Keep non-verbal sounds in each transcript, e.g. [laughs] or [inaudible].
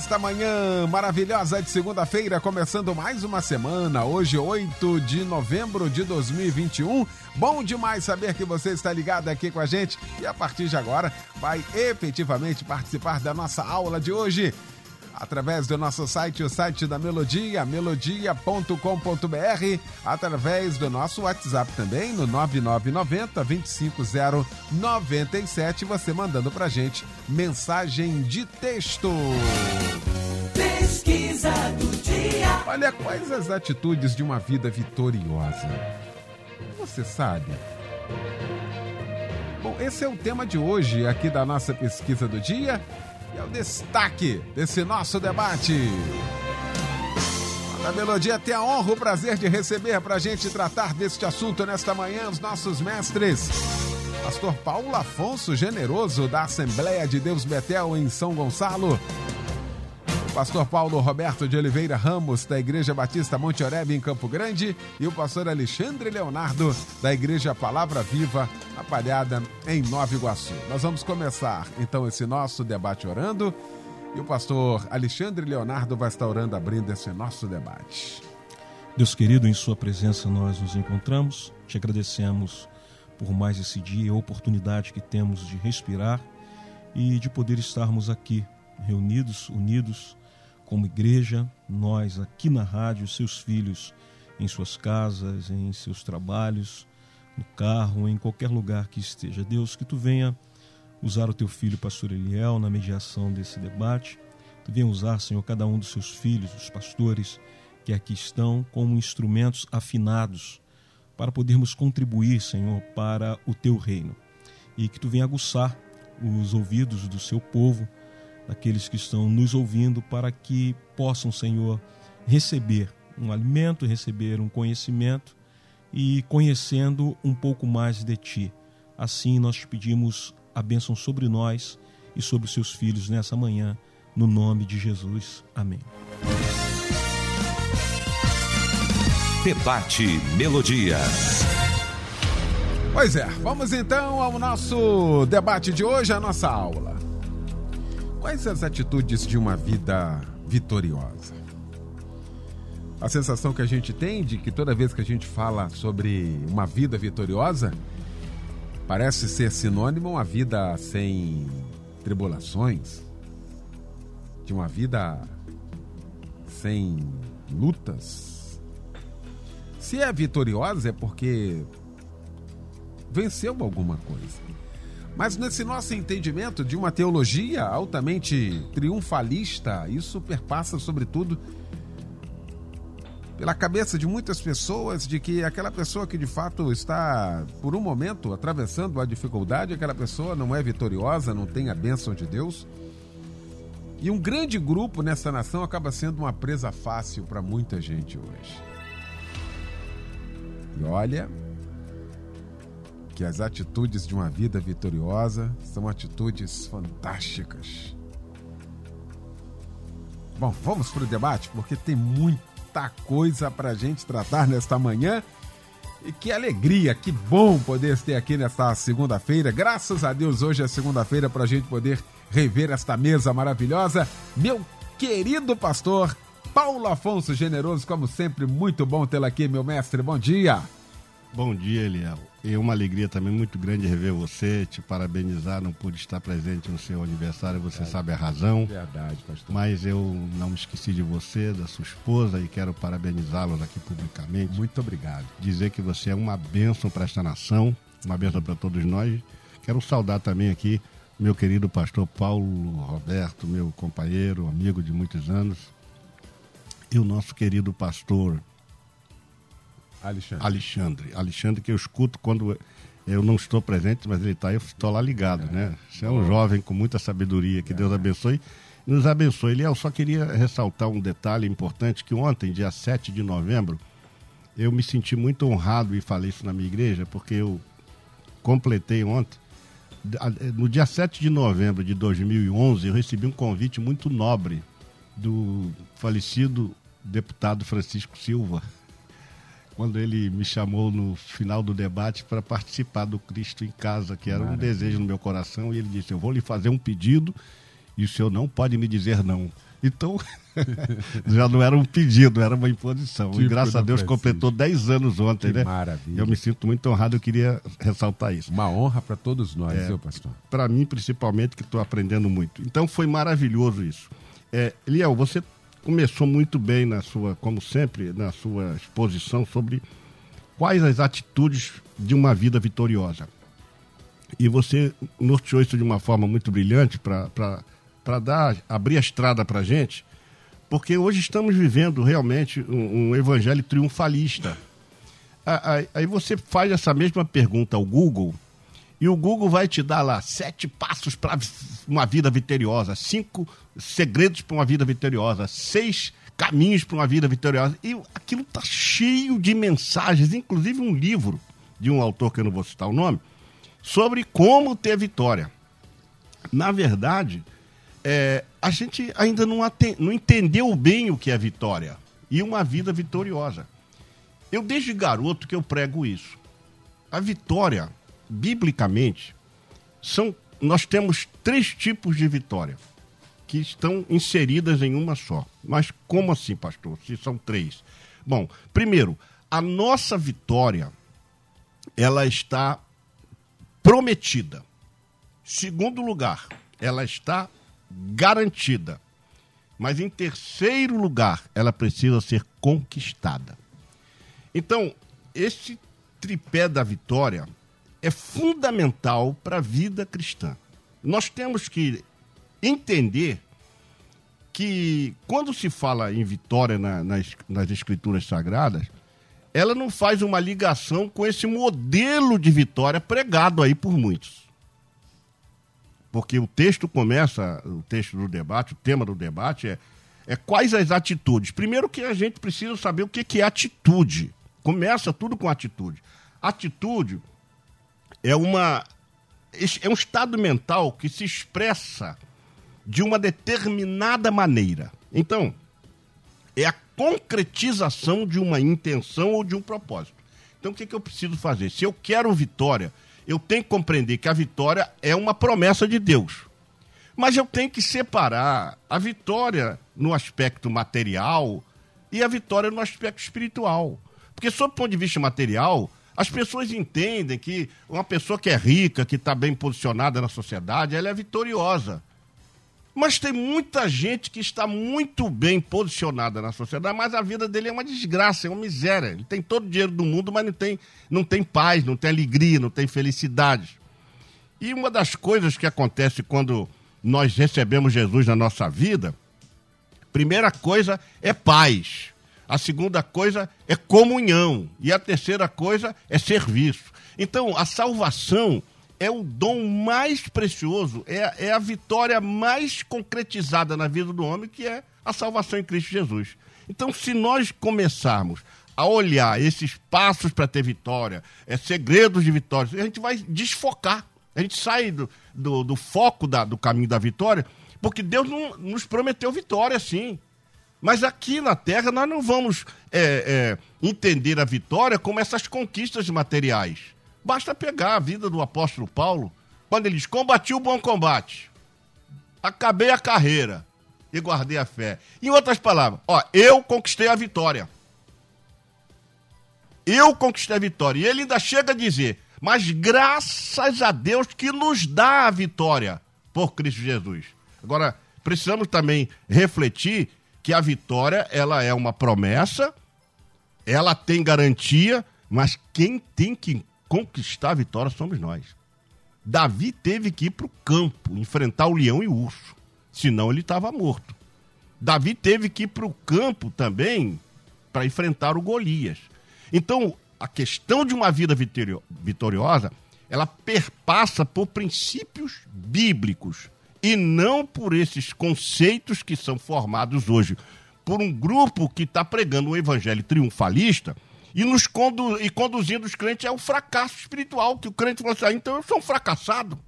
esta manhã maravilhosa de segunda-feira, começando mais uma semana, hoje 8 de novembro de 2021. Bom demais saber que você está ligado aqui com a gente. E a partir de agora vai efetivamente participar da nossa aula de hoje através do nosso site, o site da Melodia, melodia.com.br, através do nosso WhatsApp também, no 9990 25097, você mandando pra gente mensagem de texto. Pesquisa do dia. Olha quais as atitudes de uma vida vitoriosa. Você sabe? Bom, esse é o tema de hoje aqui da nossa pesquisa do dia é o destaque desse nosso debate. A Melodia tem a honra, o prazer de receber para a gente tratar deste assunto nesta manhã os nossos mestres. Pastor Paulo Afonso Generoso, da Assembleia de Deus Betel em São Gonçalo. Pastor Paulo Roberto de Oliveira Ramos, da Igreja Batista Monte Oreb, em Campo Grande, e o pastor Alexandre Leonardo, da Igreja Palavra Viva, Apalhada, em Nova Iguaçu. Nós vamos começar, então, esse nosso debate orando, e o pastor Alexandre Leonardo vai estar orando, abrindo esse nosso debate. Deus querido, em Sua presença nós nos encontramos, te agradecemos por mais esse dia e a oportunidade que temos de respirar e de poder estarmos aqui reunidos, unidos, como igreja, nós aqui na rádio, seus filhos em suas casas, em seus trabalhos, no carro, em qualquer lugar que esteja. Deus, que tu venha usar o teu filho, pastor Eliel, na mediação desse debate. Tu venha usar, Senhor, cada um dos seus filhos, os pastores que aqui estão, como instrumentos afinados para podermos contribuir, Senhor, para o teu reino. E que tu venha aguçar os ouvidos do seu povo daqueles que estão nos ouvindo, para que possam, Senhor, receber um alimento, receber um conhecimento e conhecendo um pouco mais de Ti. Assim nós te pedimos a bênção sobre nós e sobre os seus filhos nessa manhã, no nome de Jesus. Amém. Debate Melodia. Pois é, vamos então ao nosso debate de hoje, a nossa aula. Quais as atitudes de uma vida vitoriosa? A sensação que a gente tem de que toda vez que a gente fala sobre uma vida vitoriosa, parece ser sinônimo uma vida sem tribulações, de uma vida sem lutas. Se é vitoriosa é porque venceu alguma coisa. Mas nesse nosso entendimento de uma teologia altamente triunfalista, isso perpassa sobretudo pela cabeça de muitas pessoas de que aquela pessoa que de fato está por um momento atravessando a dificuldade, aquela pessoa não é vitoriosa, não tem a bênção de Deus. E um grande grupo nessa nação acaba sendo uma presa fácil para muita gente hoje. E olha, que as atitudes de uma vida vitoriosa são atitudes fantásticas. Bom, vamos para o debate, porque tem muita coisa para a gente tratar nesta manhã. E que alegria, que bom poder ter aqui nesta segunda-feira. Graças a Deus, hoje é segunda-feira para a gente poder rever esta mesa maravilhosa. Meu querido pastor Paulo Afonso Generoso, como sempre, muito bom tê-lo aqui, meu mestre. Bom dia. Bom dia, Eliel. É uma alegria também muito grande rever você, te parabenizar, não pude estar presente no seu aniversário, você sabe a razão. Verdade, pastor. Mas eu não me esqueci de você, da sua esposa e quero parabenizá-los aqui publicamente. Muito obrigado. Dizer que você é uma bênção para esta nação, uma bênção para todos nós. Quero saudar também aqui meu querido pastor Paulo Roberto, meu companheiro, amigo de muitos anos, e o nosso querido pastor Alexandre. Alexandre. Alexandre, que eu escuto quando eu não estou presente, mas ele está, eu estou lá ligado, é. né? Você é um jovem com muita sabedoria, que é. Deus abençoe. nos abençoe. Eliel, só queria ressaltar um detalhe importante, que ontem, dia 7 de novembro, eu me senti muito honrado e falei isso na minha igreja, porque eu completei ontem. No dia 7 de novembro de 2011, eu recebi um convite muito nobre do falecido deputado Francisco Silva, quando ele me chamou no final do debate para participar do Cristo em Casa, que era Maravilha. um desejo no meu coração, e ele disse: Eu vou lhe fazer um pedido e o senhor não pode me dizer não. Então, [laughs] já não era um pedido, era uma imposição. Tipo e graças a Deus completou 10 anos ontem, que né? Maravilha. Eu me sinto muito honrado, eu queria ressaltar isso. Uma honra para todos nós, é, pastor? Para mim, principalmente, que estou aprendendo muito. Então, foi maravilhoso isso. É, Liel, você começou muito bem na sua, como sempre, na sua exposição sobre quais as atitudes de uma vida vitoriosa. E você norteou isso de uma forma muito brilhante para dar, abrir a estrada para a gente, porque hoje estamos vivendo realmente um, um evangelho triunfalista. Aí você faz essa mesma pergunta ao Google e o Google vai te dar lá sete passos para uma vida vitoriosa, cinco segredos para uma vida vitoriosa, seis caminhos para uma vida vitoriosa. E aquilo está cheio de mensagens, inclusive um livro de um autor que eu não vou citar o nome, sobre como ter vitória. Na verdade, é, a gente ainda não, não entendeu bem o que é vitória e uma vida vitoriosa. Eu, desde garoto, que eu prego isso. A vitória biblicamente, são, nós temos três tipos de vitória que estão inseridas em uma só. Mas como assim, pastor? Se são três. Bom, primeiro, a nossa vitória ela está prometida. Segundo lugar, ela está garantida. Mas em terceiro lugar, ela precisa ser conquistada. Então, esse tripé da vitória é fundamental para a vida cristã. Nós temos que entender que quando se fala em vitória na, nas, nas escrituras sagradas, ela não faz uma ligação com esse modelo de vitória pregado aí por muitos. Porque o texto começa, o texto do debate, o tema do debate é, é quais as atitudes. Primeiro que a gente precisa saber o que, que é atitude. Começa tudo com atitude. Atitude é uma é um estado mental que se expressa de uma determinada maneira. Então, é a concretização de uma intenção ou de um propósito. Então, o que, que eu preciso fazer? Se eu quero vitória, eu tenho que compreender que a vitória é uma promessa de Deus. Mas eu tenho que separar a vitória no aspecto material e a vitória no aspecto espiritual. Porque, sob o ponto de vista material, as pessoas entendem que uma pessoa que é rica, que está bem posicionada na sociedade, ela é vitoriosa. Mas tem muita gente que está muito bem posicionada na sociedade, mas a vida dele é uma desgraça, é uma miséria. Ele tem todo o dinheiro do mundo, mas não tem, não tem paz, não tem alegria, não tem felicidade. E uma das coisas que acontece quando nós recebemos Jesus na nossa vida, primeira coisa é paz. A segunda coisa é comunhão. E a terceira coisa é serviço. Então, a salvação é o dom mais precioso, é, é a vitória mais concretizada na vida do homem, que é a salvação em Cristo Jesus. Então, se nós começarmos a olhar esses passos para ter vitória, é, segredos de vitória, a gente vai desfocar. A gente sai do, do, do foco da, do caminho da vitória, porque Deus não, nos prometeu vitória, sim. Mas aqui na Terra nós não vamos é, é, entender a vitória como essas conquistas materiais. Basta pegar a vida do apóstolo Paulo, quando ele diz: Combati o bom combate, acabei a carreira e guardei a fé. Em outras palavras, ó, eu conquistei a vitória. Eu conquistei a vitória. E ele ainda chega a dizer: Mas graças a Deus que nos dá a vitória por Cristo Jesus. Agora, precisamos também refletir que a vitória ela é uma promessa, ela tem garantia, mas quem tem que conquistar a vitória somos nós. Davi teve que ir para o campo enfrentar o leão e o urso, senão ele estava morto. Davi teve que ir para o campo também para enfrentar o Golias. Então, a questão de uma vida vitoriosa, ela perpassa por princípios bíblicos e não por esses conceitos que são formados hoje por um grupo que está pregando um evangelho triunfalista e nos condu e conduzindo os crentes ao fracasso espiritual, que o crente fala assim, ah, então eu sou um fracassado.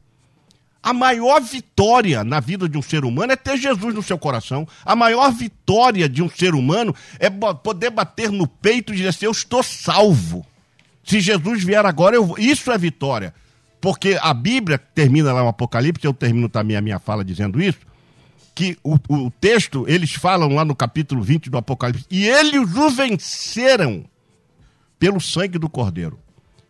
A maior vitória na vida de um ser humano é ter Jesus no seu coração. A maior vitória de um ser humano é poder bater no peito e dizer assim: Eu estou salvo. Se Jesus vier agora, eu... isso é vitória. Porque a Bíblia termina lá no Apocalipse, eu termino também a minha fala dizendo isso, que o, o texto, eles falam lá no capítulo 20 do Apocalipse, e eles o venceram pelo sangue do Cordeiro.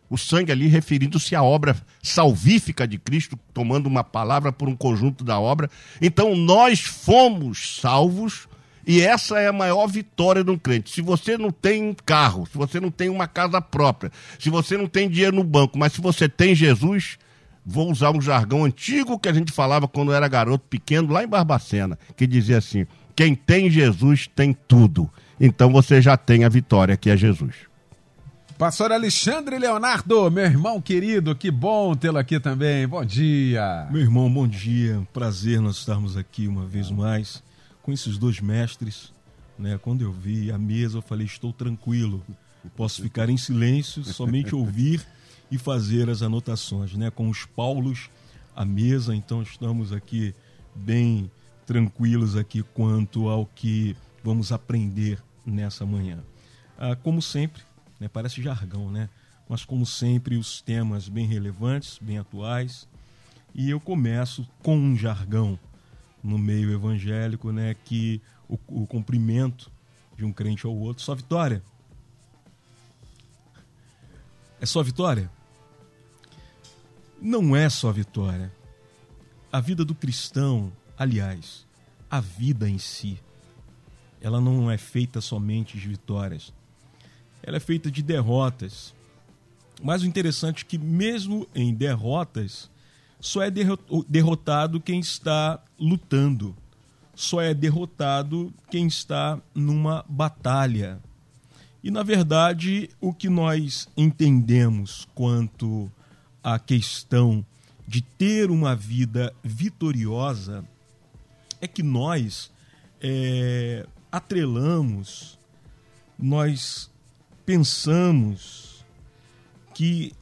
O sangue ali referindo-se à obra salvífica de Cristo, tomando uma palavra por um conjunto da obra. Então nós fomos salvos e essa é a maior vitória de um crente. Se você não tem carro, se você não tem uma casa própria, se você não tem dinheiro no banco, mas se você tem Jesus, vou usar um jargão antigo que a gente falava quando era garoto pequeno, lá em Barbacena, que dizia assim: quem tem Jesus tem tudo. Então você já tem a vitória que é Jesus. Pastor Alexandre Leonardo, meu irmão querido, que bom tê-lo aqui também. Bom dia. Meu irmão, bom dia. Prazer nós estarmos aqui uma vez mais com esses dois mestres, né? Quando eu vi a mesa, eu falei: estou tranquilo, posso ficar em silêncio, somente ouvir e fazer as anotações, né? Com os Paulos à mesa, então estamos aqui bem tranquilos aqui quanto ao que vamos aprender nessa manhã. Ah, como sempre, né? Parece jargão, né? Mas como sempre, os temas bem relevantes, bem atuais. E eu começo com um jargão no meio evangélico, né, que o, o cumprimento de um crente ao outro, só vitória. É só vitória? Não é só vitória. A vida do cristão, aliás, a vida em si, ela não é feita somente de vitórias. Ela é feita de derrotas. Mas o interessante é que mesmo em derrotas, só é derrotado quem está lutando. Só é derrotado quem está numa batalha. E, na verdade, o que nós entendemos quanto à questão de ter uma vida vitoriosa é que nós é, atrelamos, nós pensamos que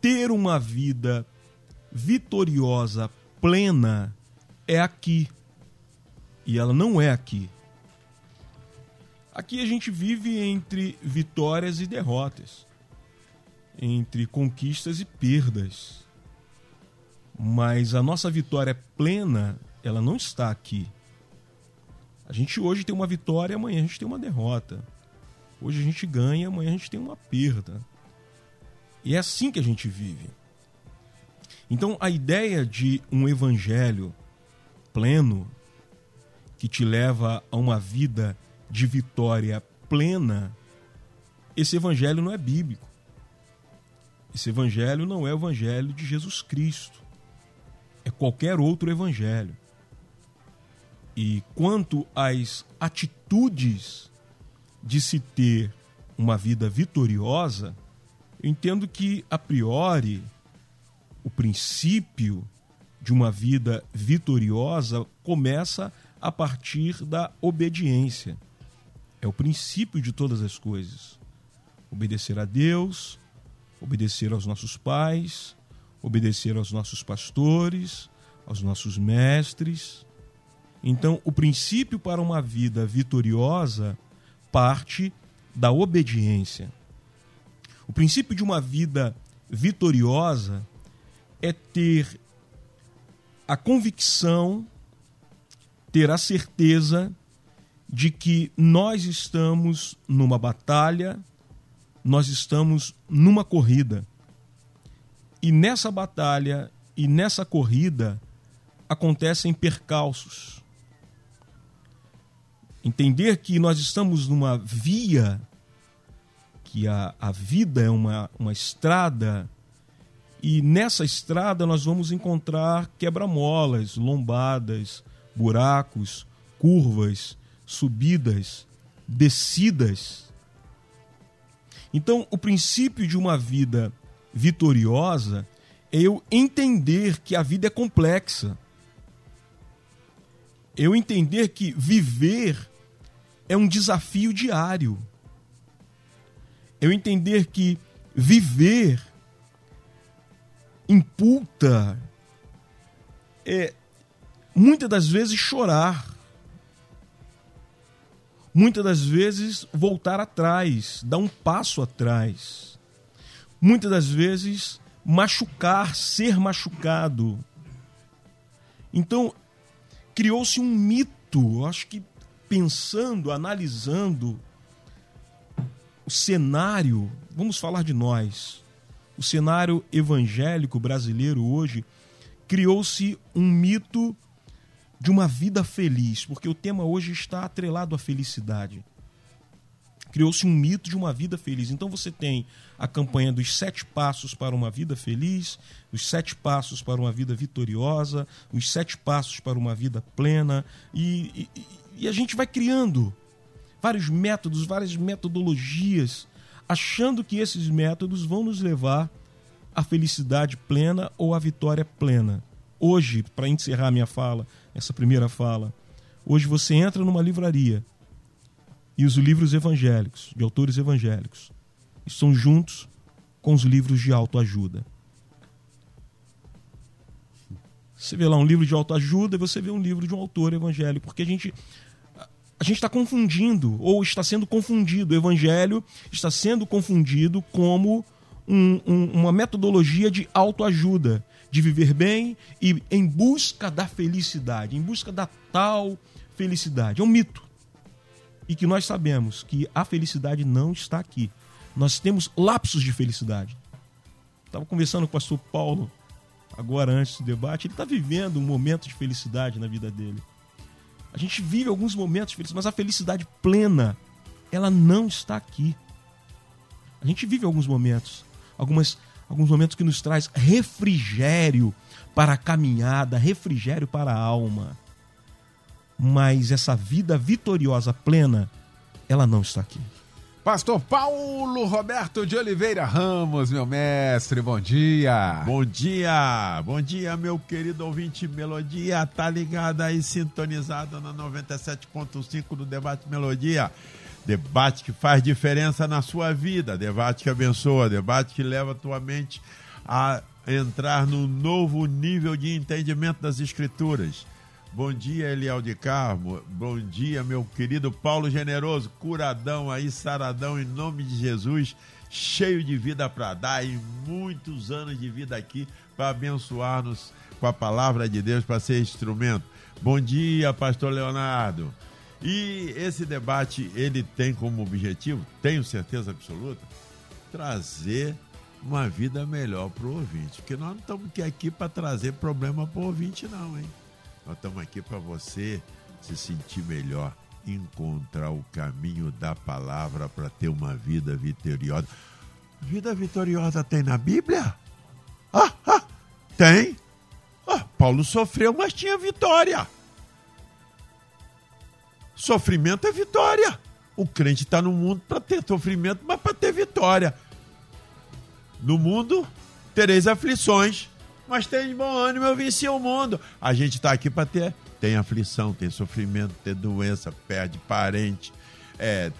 ter uma vida vitoriosa, plena, é aqui. E ela não é aqui. Aqui a gente vive entre vitórias e derrotas, entre conquistas e perdas. Mas a nossa vitória plena, ela não está aqui. A gente hoje tem uma vitória, amanhã a gente tem uma derrota. Hoje a gente ganha, amanhã a gente tem uma perda. E é assim que a gente vive. Então, a ideia de um evangelho pleno, que te leva a uma vida de vitória plena, esse evangelho não é bíblico. Esse evangelho não é o evangelho de Jesus Cristo. É qualquer outro evangelho. E quanto às atitudes de se ter uma vida vitoriosa, eu entendo que, a priori, o princípio de uma vida vitoriosa começa a partir da obediência. É o princípio de todas as coisas. Obedecer a Deus, obedecer aos nossos pais, obedecer aos nossos pastores, aos nossos mestres. Então, o princípio para uma vida vitoriosa parte da obediência. O princípio de uma vida vitoriosa é ter a convicção, ter a certeza de que nós estamos numa batalha, nós estamos numa corrida. E nessa batalha e nessa corrida acontecem percalços. Entender que nós estamos numa via, que a, a vida é uma, uma estrada e nessa estrada nós vamos encontrar quebra-molas, lombadas, buracos, curvas, subidas, descidas. Então, o princípio de uma vida vitoriosa é eu entender que a vida é complexa. eu entender que viver é um desafio diário. Eu entender que viver imputa é muitas das vezes chorar. Muitas das vezes voltar atrás, dar um passo atrás. Muitas das vezes machucar, ser machucado. Então, criou-se um mito, acho que pensando, analisando o cenário, vamos falar de nós. O cenário evangélico brasileiro hoje criou-se um mito de uma vida feliz, porque o tema hoje está atrelado à felicidade. Criou-se um mito de uma vida feliz. Então você tem a campanha dos sete passos para uma vida feliz, os sete passos para uma vida vitoriosa, os sete passos para uma vida plena, e, e, e a gente vai criando vários métodos, várias metodologias, achando que esses métodos vão nos levar à felicidade plena ou à vitória plena. Hoje, para encerrar minha fala, essa primeira fala, hoje você entra numa livraria e os livros evangélicos, de autores evangélicos, estão juntos com os livros de autoajuda. Você vê lá um livro de autoajuda e você vê um livro de um autor evangélico, porque a gente a gente está confundindo, ou está sendo confundido, o evangelho está sendo confundido como um, um, uma metodologia de autoajuda, de viver bem e em busca da felicidade, em busca da tal felicidade. É um mito. E que nós sabemos que a felicidade não está aqui. Nós temos lapsos de felicidade. Estava conversando com o pastor Paulo agora antes do debate, ele está vivendo um momento de felicidade na vida dele. A gente vive alguns momentos felizes, mas a felicidade plena, ela não está aqui. A gente vive alguns momentos, algumas, alguns momentos que nos traz refrigério para a caminhada, refrigério para a alma. Mas essa vida vitoriosa plena, ela não está aqui. Pastor Paulo Roberto de Oliveira Ramos, meu mestre, bom dia. Bom dia, bom dia, meu querido ouvinte Melodia, tá ligado aí, sintonizado na 97.5 do Debate Melodia. Debate que faz diferença na sua vida, debate que abençoa, debate que leva tua mente a entrar num novo nível de entendimento das Escrituras. Bom dia, Eliel de Carmo. Bom dia, meu querido Paulo Generoso. Curadão aí, saradão, em nome de Jesus. Cheio de vida para dar e muitos anos de vida aqui para abençoar-nos com a palavra de Deus, para ser instrumento. Bom dia, pastor Leonardo. E esse debate, ele tem como objetivo, tenho certeza absoluta, trazer uma vida melhor para o ouvinte. Porque nós não estamos aqui para trazer problema para o ouvinte, não, hein? Nós estamos aqui para você se sentir melhor, encontrar o caminho da palavra para ter uma vida vitoriosa. Vida vitoriosa tem na Bíblia? Ah, ah tem. Ah, Paulo sofreu, mas tinha vitória. Sofrimento é vitória. O crente está no mundo para ter sofrimento, mas para ter vitória. No mundo tereis aflições, mas tem bom ânimo, eu venci o mundo. A gente está aqui para ter. Tem aflição, tem sofrimento, tem doença, perde parente. É,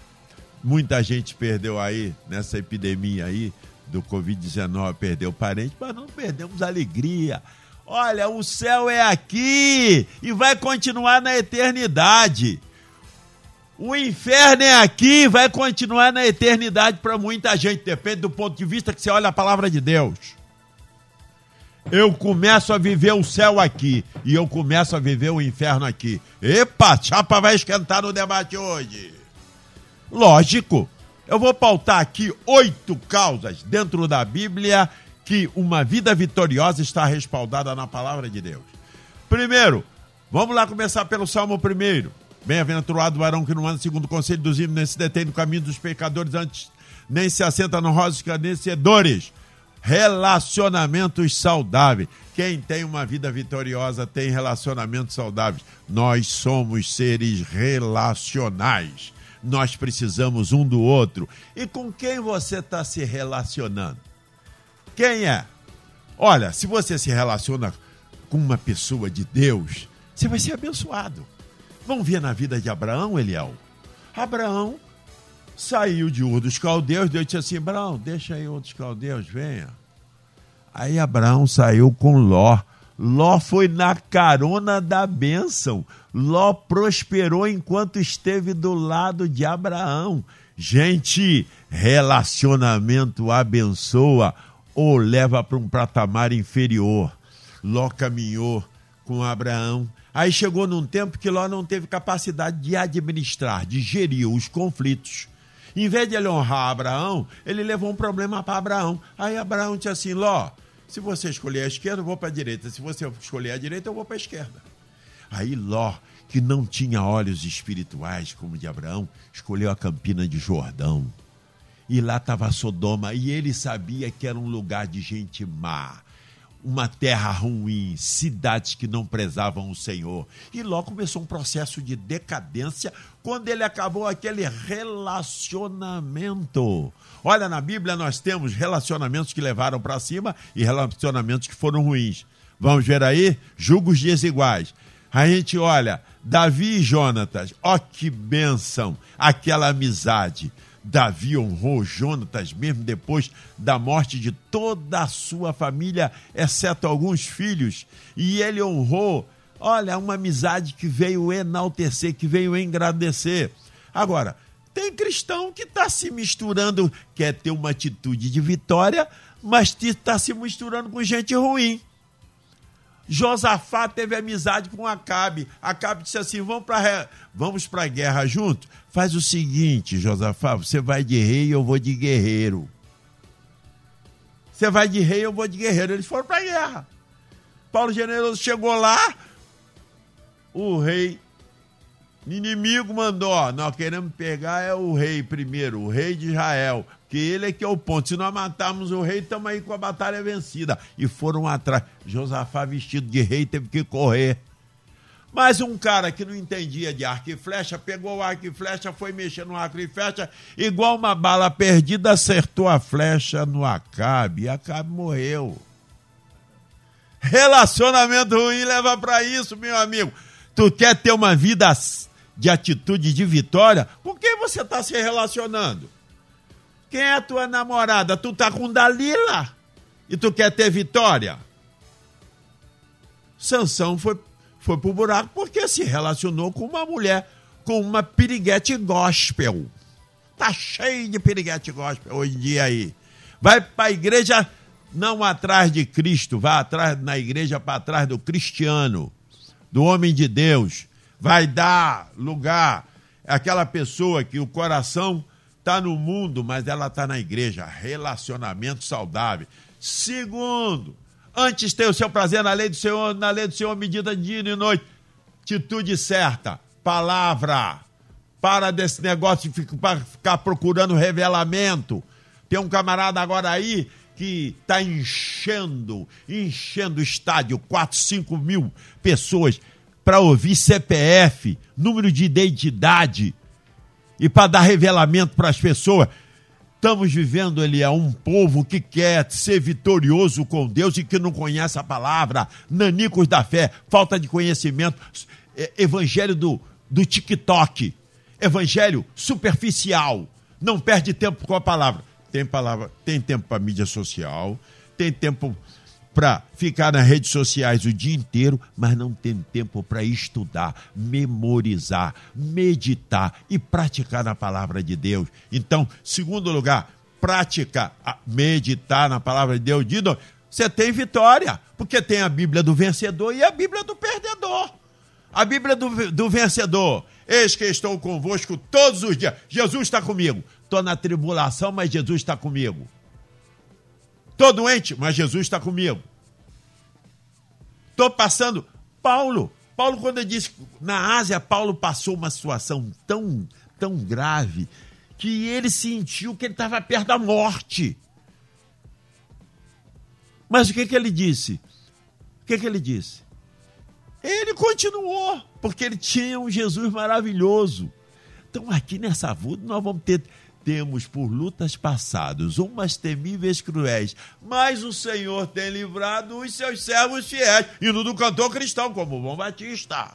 muita gente perdeu aí, nessa epidemia aí do Covid-19, perdeu parente, mas não perdemos alegria. Olha, o céu é aqui e vai continuar na eternidade. O inferno é aqui vai continuar na eternidade para muita gente. Depende do ponto de vista que você olha a palavra de Deus eu começo a viver o céu aqui e eu começo a viver o inferno aqui. Epa, chapa vai esquentar no debate hoje. Lógico, eu vou pautar aqui oito causas dentro da Bíblia que uma vida vitoriosa está respaldada na palavra de Deus. Primeiro, vamos lá começar pelo Salmo primeiro. Bem-aventurado o varão que não anda segundo o conselho dos ímpios, nem se detém no caminho dos pecadores, antes nem se assenta no rosa dos escarnecedores relacionamentos saudáveis. Quem tem uma vida vitoriosa tem relacionamentos saudáveis. Nós somos seres relacionais. Nós precisamos um do outro. E com quem você está se relacionando? Quem é? Olha, se você se relaciona com uma pessoa de Deus, você vai ser abençoado. Vamos ver na vida de Abraão, Eliel. Abraão saiu de Ur dos Caldeus, Deus disse assim: Abraão, deixa aí outros caldeus, venha. Aí Abraão saiu com Ló. Ló foi na carona da bênção. Ló prosperou enquanto esteve do lado de Abraão. Gente, relacionamento abençoa ou leva para um patamar inferior. Ló caminhou com Abraão. Aí chegou num tempo que Ló não teve capacidade de administrar, de gerir os conflitos. Em vez de ele honrar Abraão, ele levou um problema para Abraão. Aí Abraão disse assim: Ló, se você escolher a esquerda, eu vou para a direita. Se você escolher a direita, eu vou para a esquerda. Aí Ló, que não tinha olhos espirituais como de Abraão, escolheu a campina de Jordão. E lá estava Sodoma, e ele sabia que era um lugar de gente má uma terra ruim, cidades que não prezavam o Senhor. E Ló começou um processo de decadência quando ele acabou aquele relacionamento. Olha, na Bíblia nós temos relacionamentos que levaram para cima e relacionamentos que foram ruins. Vamos ver aí? Julgos desiguais. A gente olha, Davi e Jonatas, ó que bênção, aquela amizade. Davi honrou Jonatas mesmo depois da morte de toda a sua família, exceto alguns filhos, e ele honrou, olha, uma amizade que veio enaltecer, que veio engrandecer. Agora, tem cristão que está se misturando, quer ter uma atitude de vitória, mas está se misturando com gente ruim. Josafá teve amizade com Acabe. Acabe disse assim: vamos para vamos a guerra junto? Faz o seguinte, Josafá, você vai de rei eu vou de guerreiro. Você vai de rei eu vou de guerreiro. Eles foram para a guerra. Paulo Generoso chegou lá, o rei inimigo mandou, ó, nós queremos pegar é o rei primeiro, o rei de Israel, que ele é que é o ponto. Se nós matarmos o rei, estamos aí com a batalha vencida. E foram atrás. Josafá, vestido de rei, teve que correr. Mas um cara que não entendia de arco e flecha, pegou o arco e flecha, foi mexer no arco e flecha, igual uma bala perdida, acertou a flecha no Acabe. E Acabe morreu. Relacionamento ruim leva para isso, meu amigo. Tu quer ter uma vida de atitude de vitória? Com quem você está se relacionando? Quem é a tua namorada? Tu tá com Dalila e tu quer ter vitória? Sansão foi, foi pro buraco porque se relacionou com uma mulher, com uma piriguete gospel. Tá cheio de piriguete gospel hoje em dia aí. Vai para a igreja não atrás de Cristo, vai atrás na igreja para trás do cristiano, do homem de Deus. Vai dar lugar àquela pessoa que o coração está no mundo, mas ela está na igreja. Relacionamento saudável. Segundo, antes ter o seu prazer na lei do Senhor, na lei do Senhor, medida dia e noite. Atitude certa, palavra. Para desse negócio de ficar procurando revelamento. Tem um camarada agora aí que está enchendo, enchendo o estádio, 4, 5 mil pessoas para ouvir CPF, número de identidade e para dar revelamento para as pessoas. Estamos vivendo, ele é um povo que quer ser vitorioso com Deus e que não conhece a palavra, nanicos da fé, falta de conhecimento, é, evangelho do, do TikTok, evangelho superficial, não perde tempo com a palavra. Tem palavra, tem tempo para mídia social, tem tempo para ficar nas redes sociais o dia inteiro, mas não tem tempo para estudar, memorizar, meditar e praticar na palavra de Deus. Então, segundo lugar, prática, meditar na palavra de Deus. Dido, você tem vitória, porque tem a Bíblia do vencedor e a Bíblia do perdedor. A Bíblia do, do vencedor. Eis que estou convosco todos os dias. Jesus está comigo. Estou na tribulação, mas Jesus está comigo. Estou doente, mas Jesus está comigo. Estou passando. Paulo, Paulo, quando ele disse na Ásia, Paulo passou uma situação tão, tão grave que ele sentiu que ele estava perto da morte. Mas o que, que ele disse? O que, que ele disse? Ele continuou, porque ele tinha um Jesus maravilhoso. Então, aqui nessa vida, nós vamos ter temos por lutas passadas, umas temíveis cruéis, mas o Senhor tem livrado os seus servos fiéis, e no do cantor cristão, como o bom Batista.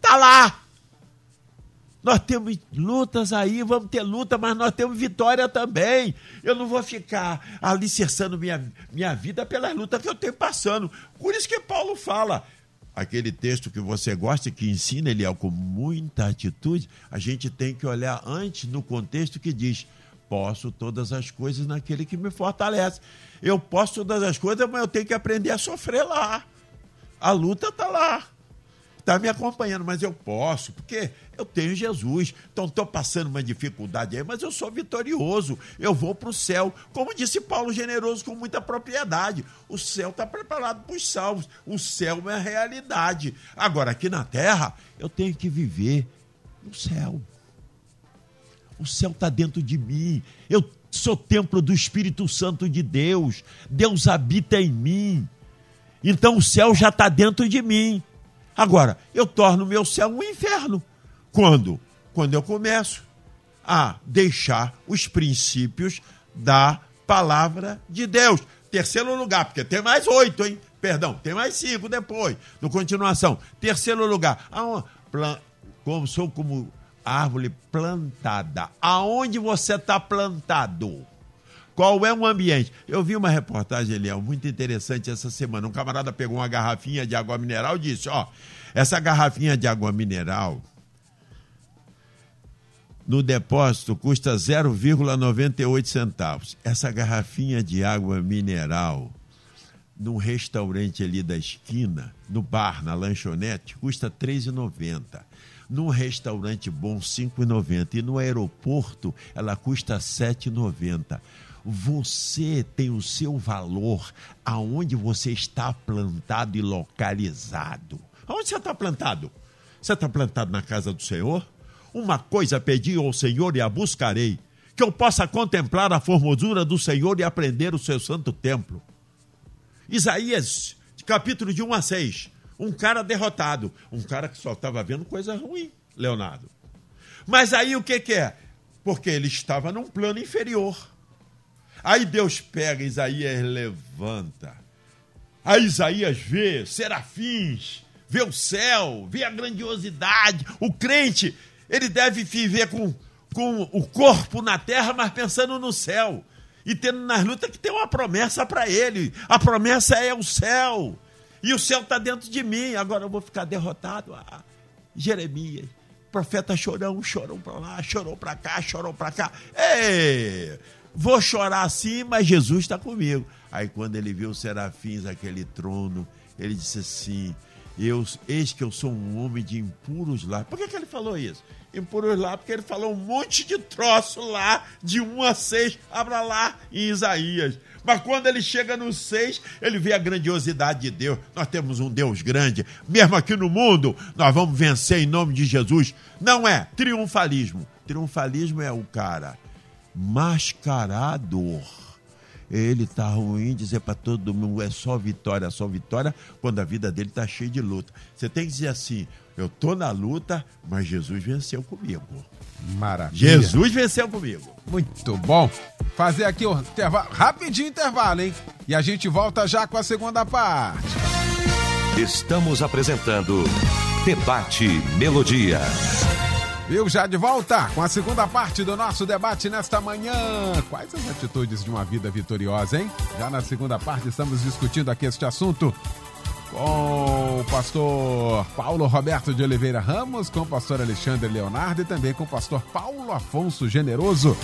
Tá lá, Nós temos lutas aí, vamos ter luta, mas nós temos vitória também. Eu não vou ficar alicerçando minha, minha vida pelas lutas que eu tenho passando. Por isso que Paulo fala, aquele texto que você gosta, que ensina ele com muita atitude, a gente tem que olhar antes no contexto que diz: posso todas as coisas naquele que me fortalece. Eu posso todas as coisas, mas eu tenho que aprender a sofrer lá. A luta está lá está me acompanhando, mas eu posso, porque eu tenho Jesus. Então estou passando uma dificuldade aí, mas eu sou vitorioso. Eu vou para o céu. Como disse Paulo Generoso com muita propriedade. O céu está preparado para os salvos. O céu é a realidade. Agora, aqui na terra, eu tenho que viver no céu. O céu está dentro de mim. Eu sou templo do Espírito Santo de Deus. Deus habita em mim. Então o céu já está dentro de mim. Agora, eu torno o meu céu um inferno. Quando? Quando eu começo a deixar os princípios da palavra de Deus. Terceiro lugar, porque tem mais oito, hein? Perdão, tem mais cinco depois, no continuação. Terceiro lugar, como sou como árvore plantada. Aonde você está plantado? Qual é o ambiente? Eu vi uma reportagem, Eliel, muito interessante essa semana. Um camarada pegou uma garrafinha de água mineral e disse: Ó, essa garrafinha de água mineral no depósito custa 0,98 centavos. Essa garrafinha de água mineral num restaurante ali da esquina, no bar, na lanchonete, custa R$ 3,90. Num restaurante bom, R$ 5,90. E no aeroporto, ela custa R$ 7,90. Você tem o seu valor aonde você está plantado e localizado. Aonde você está plantado? Você está plantado na casa do Senhor? Uma coisa pedi ao Senhor e a buscarei, que eu possa contemplar a formosura do Senhor e aprender o seu santo templo. Isaías, capítulo de 1 a 6. Um cara derrotado, um cara que só estava vendo coisa ruim, Leonardo. Mas aí o que, que é? Porque ele estava num plano inferior. Aí Deus pega Isaías levanta. Aí Isaías vê serafins, vê o céu, vê a grandiosidade. O crente, ele deve viver com, com o corpo na terra, mas pensando no céu. E tendo nas lutas que tem uma promessa para ele. A promessa é o céu. E o céu está dentro de mim. Agora eu vou ficar derrotado. Ah, Jeremias, profeta chorão, chorou para lá, chorou para cá, chorou para cá. Ei! Vou chorar assim, mas Jesus está comigo. Aí quando ele viu os serafins, aquele trono, ele disse assim: eu, eis que eu sou um homem de impuros lá. Por que, que ele falou isso? Impuros lá, porque ele falou um monte de troço lá, de 1 a 6, abra lá em Isaías. Mas quando ele chega no 6, ele vê a grandiosidade de Deus. Nós temos um Deus grande. Mesmo aqui no mundo, nós vamos vencer em nome de Jesus. Não é triunfalismo. Triunfalismo é o cara mascarado. Ele tá ruim, dizer para todo mundo é só vitória, só vitória, quando a vida dele tá cheia de luta. Você tem que dizer assim: eu tô na luta, mas Jesus venceu comigo. Maravilha. Jesus venceu comigo. Muito bom. Fazer aqui o intervalo, rapidinho intervalo, hein? E a gente volta já com a segunda parte. Estamos apresentando Debate Melodia. Viu? Já de volta com a segunda parte do nosso debate nesta manhã. Quais as atitudes de uma vida vitoriosa, hein? Já na segunda parte estamos discutindo aqui este assunto com o pastor Paulo Roberto de Oliveira Ramos, com o pastor Alexandre Leonardo e também com o pastor Paulo Afonso Generoso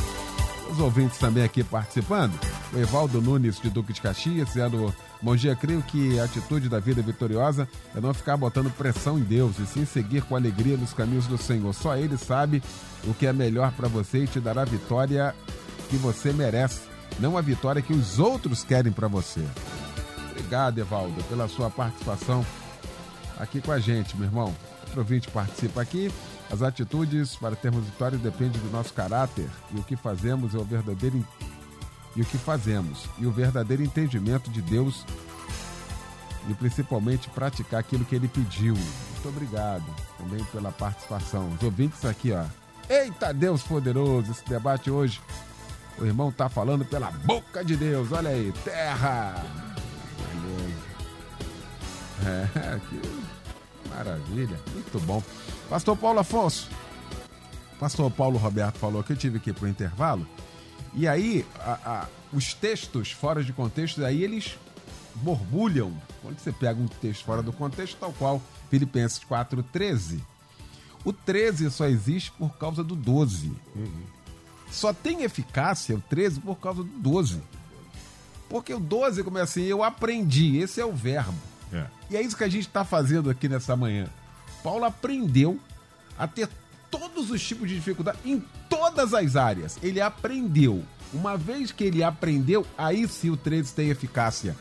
os ouvintes também aqui participando. O Evaldo Nunes, de Duque de Caxias, dizendo: Bom dia, creio que a atitude da vida vitoriosa é não ficar botando pressão em Deus e sim seguir com alegria nos caminhos do Senhor. Só Ele sabe o que é melhor para você e te dará a vitória que você merece, não a vitória que os outros querem para você. Obrigado, Evaldo, pela sua participação aqui com a gente, meu irmão. Outro ouvinte participa aqui. As atitudes para termos vitória dependem do nosso caráter e o que fazemos é o verdadeiro e o que fazemos e o verdadeiro entendimento de Deus e principalmente praticar aquilo que ele pediu. Muito obrigado também pela participação. Os ouvintes aqui, ó. Eita Deus poderoso, esse debate hoje. O irmão tá falando pela boca de Deus. Olha aí, terra. É, que maravilha. Muito bom. Pastor Paulo Afonso, pastor Paulo Roberto falou que eu tive que ir para o intervalo. E aí, a, a, os textos fora de contexto, aí eles borbulham. Quando você pega um texto fora do contexto, tal qual Filipenses 4,13. O 13 só existe por causa do 12. Uhum. Só tem eficácia o 13 por causa do 12. Porque o 12 começa assim, eu aprendi, esse é o verbo. É. E é isso que a gente está fazendo aqui nessa manhã. Paulo aprendeu a ter todos os tipos de dificuldade em todas as áreas. Ele aprendeu. Uma vez que ele aprendeu, aí sim o 13 tem eficácia.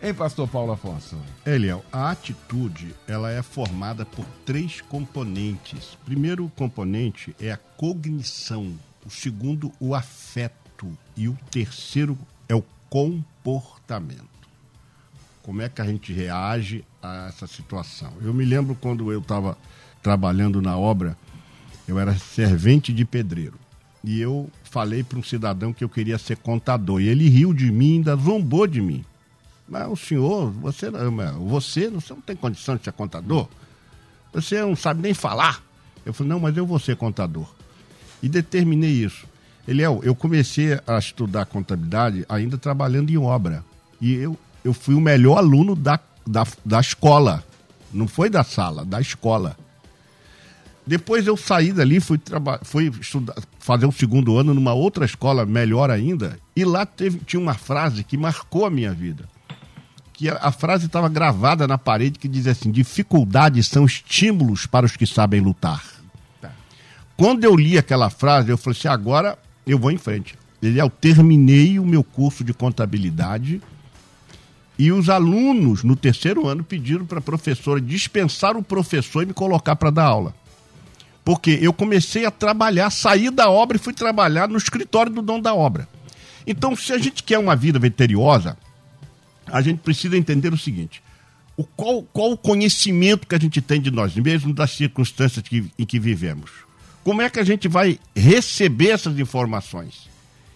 Hein, pastor Paulo Afonso? Eliel, a atitude ela é formada por três componentes. Primeiro componente é a cognição, o segundo, o afeto e o terceiro é o comportamento. Como é que a gente reage a essa situação? Eu me lembro quando eu estava trabalhando na obra, eu era servente de pedreiro. E eu falei para um cidadão que eu queria ser contador. E ele riu de mim, ainda zombou de mim. Mas o senhor, você, você, você não tem condição de ser contador? Você não sabe nem falar. Eu falei, não, mas eu vou ser contador. E determinei isso. Eliel, eu comecei a estudar contabilidade ainda trabalhando em obra. E eu, eu fui o melhor aluno da, da, da escola. Não foi da sala, da escola. Depois eu saí dali, fui, fui estudar, fazer o um segundo ano numa outra escola, melhor ainda, e lá teve, tinha uma frase que marcou a minha vida. Que a, a frase estava gravada na parede que dizia assim: dificuldades são estímulos para os que sabem lutar. Tá. Quando eu li aquela frase, eu falei assim: agora eu vou em frente. Ele, eu terminei o meu curso de contabilidade e os alunos no terceiro ano pediram para a professora dispensar o professor e me colocar para dar aula. Porque eu comecei a trabalhar, saí da obra e fui trabalhar no escritório do dono da obra. Então, se a gente quer uma vida vitoriosa, a gente precisa entender o seguinte: o qual, qual o conhecimento que a gente tem de nós, mesmo das circunstâncias que, em que vivemos? Como é que a gente vai receber essas informações?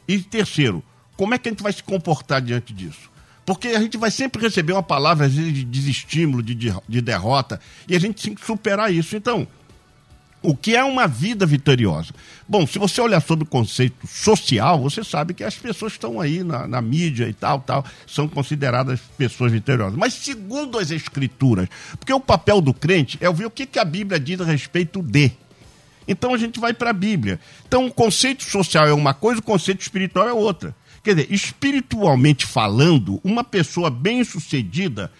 E terceiro, como é que a gente vai se comportar diante disso? Porque a gente vai sempre receber uma palavra de desestímulo, de, de, de derrota, e a gente tem que superar isso. Então, o que é uma vida vitoriosa? Bom, se você olhar sobre o conceito social, você sabe que as pessoas estão aí na, na, mídia e tal, tal, são consideradas pessoas vitoriosas. Mas segundo as escrituras, porque o papel do crente é ouvir o que, que a Bíblia diz a respeito de. Então a gente vai para a Bíblia. Então o conceito social é uma coisa, o conceito espiritual é outra. Quer dizer, espiritualmente falando, uma pessoa bem-sucedida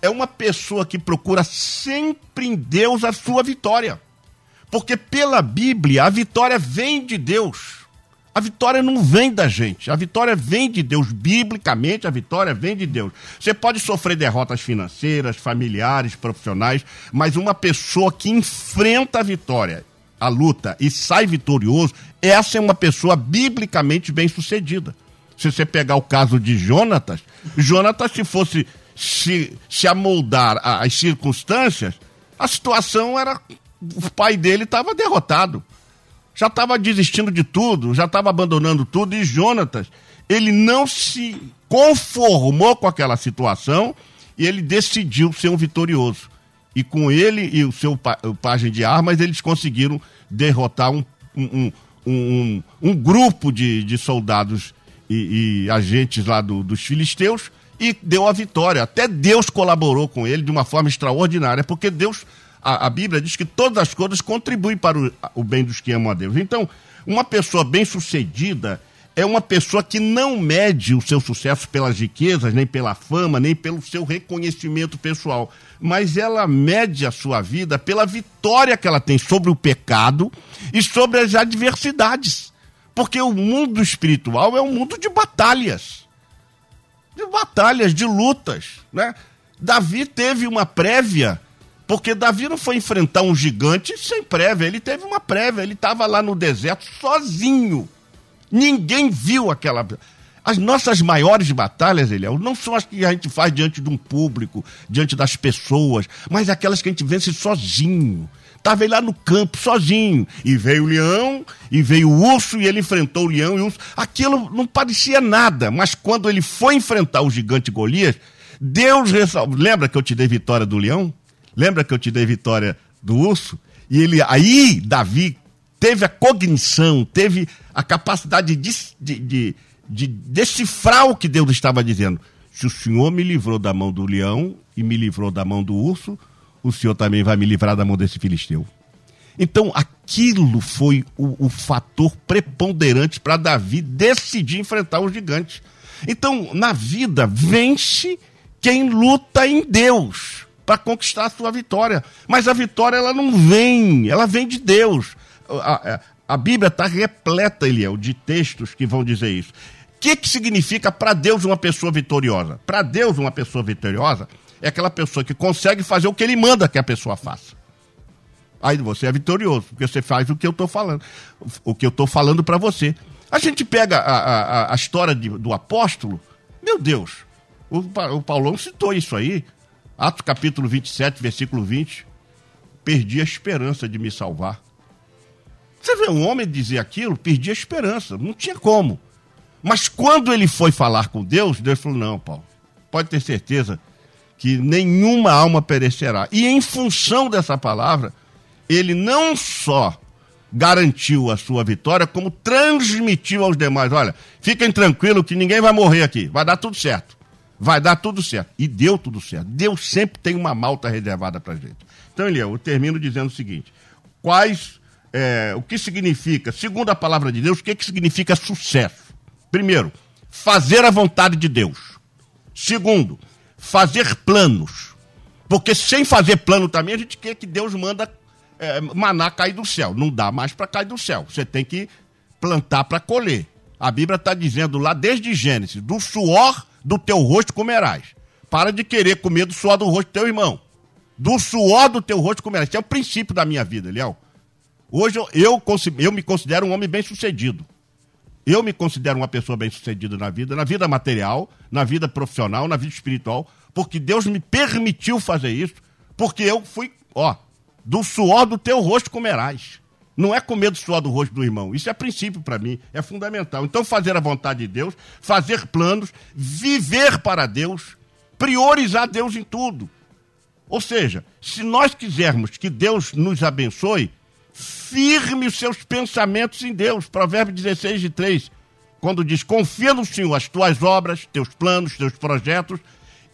é uma pessoa que procura sempre em Deus a sua vitória. Porque pela Bíblia a vitória vem de Deus. A vitória não vem da gente, a vitória vem de Deus. Biblicamente, a vitória vem de Deus. Você pode sofrer derrotas financeiras, familiares, profissionais, mas uma pessoa que enfrenta a vitória a luta e sai vitorioso, essa é uma pessoa biblicamente bem-sucedida. Se você pegar o caso de Jonatas, Jonatas, se fosse se, se amoldar às circunstâncias, a situação era. O pai dele estava derrotado. Já estava desistindo de tudo, já estava abandonando tudo, e Jonatas, ele não se conformou com aquela situação e ele decidiu ser um vitorioso e com ele e o seu pajem de armas, eles conseguiram derrotar um, um, um, um grupo de, de soldados e, e agentes lá do, dos filisteus e deu a vitória. Até Deus colaborou com ele de uma forma extraordinária, porque Deus, a, a Bíblia diz que todas as coisas contribuem para o, o bem dos que amam a Deus. Então, uma pessoa bem-sucedida, é uma pessoa que não mede o seu sucesso pelas riquezas, nem pela fama, nem pelo seu reconhecimento pessoal, mas ela mede a sua vida pela vitória que ela tem sobre o pecado e sobre as adversidades. Porque o mundo espiritual é um mundo de batalhas. De batalhas, de lutas, né? Davi teve uma prévia porque Davi não foi enfrentar um gigante sem prévia, ele teve uma prévia, ele estava lá no deserto sozinho Ninguém viu aquela. As nossas maiores batalhas, Eliel, não são as que a gente faz diante de um público, diante das pessoas, mas aquelas que a gente vence sozinho. Estava lá no campo, sozinho. E veio o leão, e veio o urso, e ele enfrentou o leão e o urso. Aquilo não parecia nada, mas quando ele foi enfrentar o gigante Golias, Deus ressalvou. Lembra que eu te dei vitória do leão? Lembra que eu te dei vitória do urso? E ele aí, Davi teve a cognição, teve a capacidade de, de, de, de decifrar o que Deus estava dizendo. Se o Senhor me livrou da mão do leão e me livrou da mão do urso, o Senhor também vai me livrar da mão desse filisteu. Então, aquilo foi o, o fator preponderante para Davi decidir enfrentar os gigantes. Então, na vida, vence quem luta em Deus para conquistar a sua vitória. Mas a vitória, ela não vem, ela vem de Deus. A, a, a Bíblia está repleta, Eliel, de textos que vão dizer isso. O que, que significa para Deus uma pessoa vitoriosa? Para Deus, uma pessoa vitoriosa é aquela pessoa que consegue fazer o que ele manda que a pessoa faça. Aí você é vitorioso, porque você faz o que eu estou falando, o que eu estou falando para você. A gente pega a, a, a história de, do apóstolo, meu Deus, o, o Paulão citou isso aí, Atos capítulo 27, versículo 20. Perdi a esperança de me salvar. Você vê um homem dizer aquilo, perdi a esperança, não tinha como. Mas quando ele foi falar com Deus, Deus falou: Não, Paulo, pode ter certeza que nenhuma alma perecerá. E em função dessa palavra, ele não só garantiu a sua vitória, como transmitiu aos demais: olha, fiquem tranquilos que ninguém vai morrer aqui, vai dar tudo certo. Vai dar tudo certo. E deu tudo certo. Deus sempre tem uma malta reservada para gente. Então, Eliel, eu termino dizendo o seguinte: quais, é, o que significa, segundo a palavra de Deus, o que, que significa sucesso? Primeiro, fazer a vontade de Deus. Segundo, fazer planos. Porque sem fazer plano também, a gente quer que Deus manda é, maná cair do céu. Não dá mais para cair do céu. Você tem que plantar para colher. A Bíblia está dizendo lá desde Gênesis: do suor do teu rosto comerás. Para de querer comer do suor do rosto do teu irmão. Do suor do teu rosto comerás. Esse é o princípio da minha vida, Léo. Hoje eu, eu, eu me considero um homem bem sucedido. Eu me considero uma pessoa bem sucedida na vida, na vida material, na vida profissional, na vida espiritual, porque Deus me permitiu fazer isso, porque eu fui, ó, do suor do teu rosto comerás. Não é comer do suor do rosto do irmão. Isso é princípio para mim, é fundamental. Então, fazer a vontade de Deus, fazer planos, viver para Deus, priorizar Deus em tudo. Ou seja, se nós quisermos que Deus nos abençoe, firme os seus pensamentos em Deus. Provérbio 16, de 3. Quando diz: Confia no Senhor as tuas obras, teus planos, teus projetos,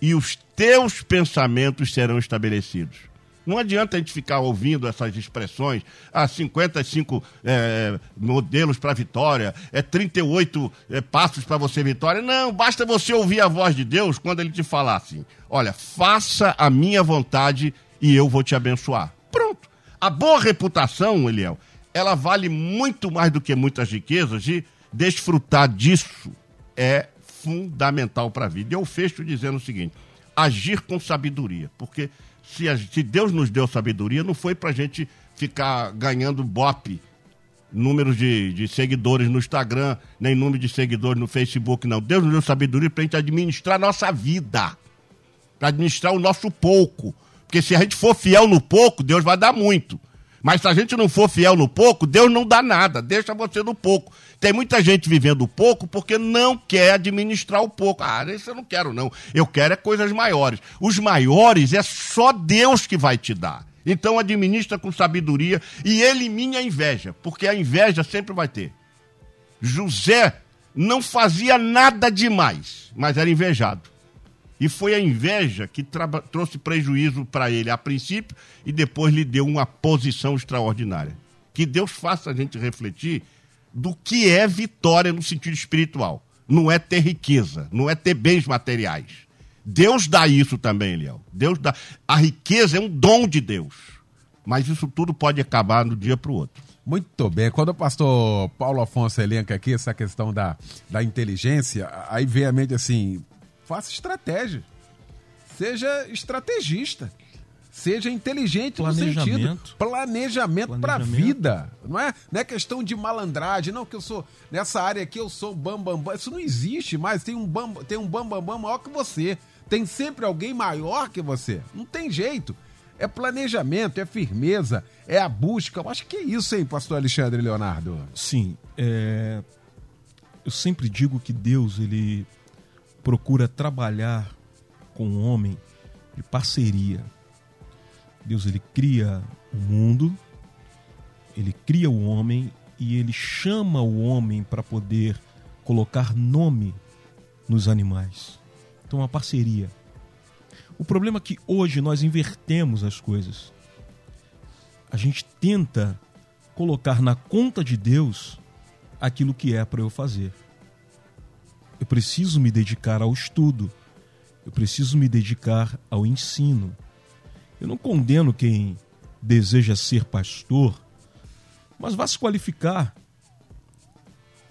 e os teus pensamentos serão estabelecidos. Não adianta a gente ficar ouvindo essas expressões, ah, 55 é, modelos para vitória, é 38 é, passos para você vitória. Não, basta você ouvir a voz de Deus quando ele te falar assim: olha, faça a minha vontade e eu vou te abençoar. Pronto. A boa reputação, Eliel, ela vale muito mais do que muitas riquezas e desfrutar disso é fundamental para a vida. Eu fecho dizendo o seguinte: agir com sabedoria, porque se, a, se Deus nos deu sabedoria, não foi para a gente ficar ganhando bope, números de, de seguidores no Instagram, nem número de seguidores no Facebook, não. Deus nos deu sabedoria para a gente administrar a nossa vida, para administrar o nosso pouco. Porque se a gente for fiel no pouco, Deus vai dar muito. Mas se a gente não for fiel no pouco, Deus não dá nada, deixa você no pouco. Tem muita gente vivendo pouco porque não quer administrar o pouco. Ah, isso eu não quero, não. Eu quero é coisas maiores. Os maiores é só Deus que vai te dar. Então administra com sabedoria e elimine a inveja, porque a inveja sempre vai ter. José não fazia nada demais, mas era invejado. E foi a inveja que trouxe prejuízo para ele a princípio e depois lhe deu uma posição extraordinária. Que Deus faça a gente refletir do que é vitória no sentido espiritual. Não é ter riqueza, não é ter bens materiais. Deus dá isso também, Eliel. Deus dá. A riqueza é um dom de Deus. Mas isso tudo pode acabar do dia para o outro. Muito bem. Quando o pastor Paulo Afonso elenca aqui essa questão da, da inteligência, aí vem a mente assim: Faça estratégia. Seja estrategista. Seja inteligente no sentido. Planejamento, para a vida. Não é, não é questão de malandragem, não, que eu sou. Nessa área aqui eu sou bambambam. Bam, bam. Isso não existe mais. Tem um bam, tem um bambambam bam, bam maior que você. Tem sempre alguém maior que você. Não tem jeito. É planejamento, é firmeza, é a busca. Eu acho que é isso, hein, pastor Alexandre Leonardo? Sim. É... Eu sempre digo que Deus, ele procura trabalhar com o homem de parceria. Deus ele cria o mundo ele cria o homem e ele chama o homem para poder colocar nome nos animais. Então, uma parceria. O problema é que hoje nós invertemos as coisas. A gente tenta colocar na conta de Deus aquilo que é para eu fazer. Eu preciso me dedicar ao estudo. Eu preciso me dedicar ao ensino. Eu não condeno quem deseja ser pastor, mas vá se qualificar.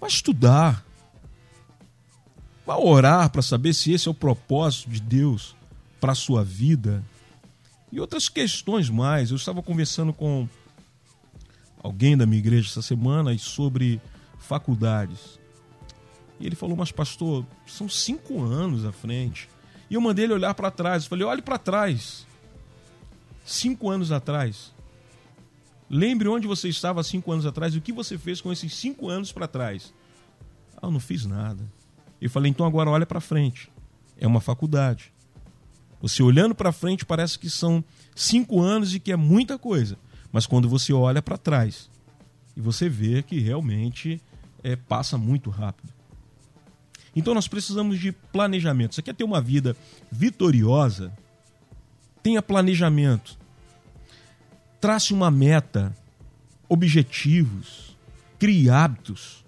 Vá estudar. Vá orar para saber se esse é o propósito de Deus para a sua vida. E outras questões mais. Eu estava conversando com alguém da minha igreja essa semana sobre faculdades. E ele falou, mas pastor, são cinco anos à frente. E eu mandei ele olhar para trás. Eu falei, olhe para trás. Cinco anos atrás. Lembre onde você estava cinco anos atrás e o que você fez com esses cinco anos para trás. Ah, eu não fiz nada. Eu falei, então agora olha para frente. É uma faculdade. Você olhando para frente parece que são cinco anos e que é muita coisa. Mas quando você olha para trás e você vê que realmente é, passa muito rápido. Então nós precisamos de planejamento. Você quer ter uma vida vitoriosa? Tenha planejamento. Trace uma meta, objetivos, crie hábitos.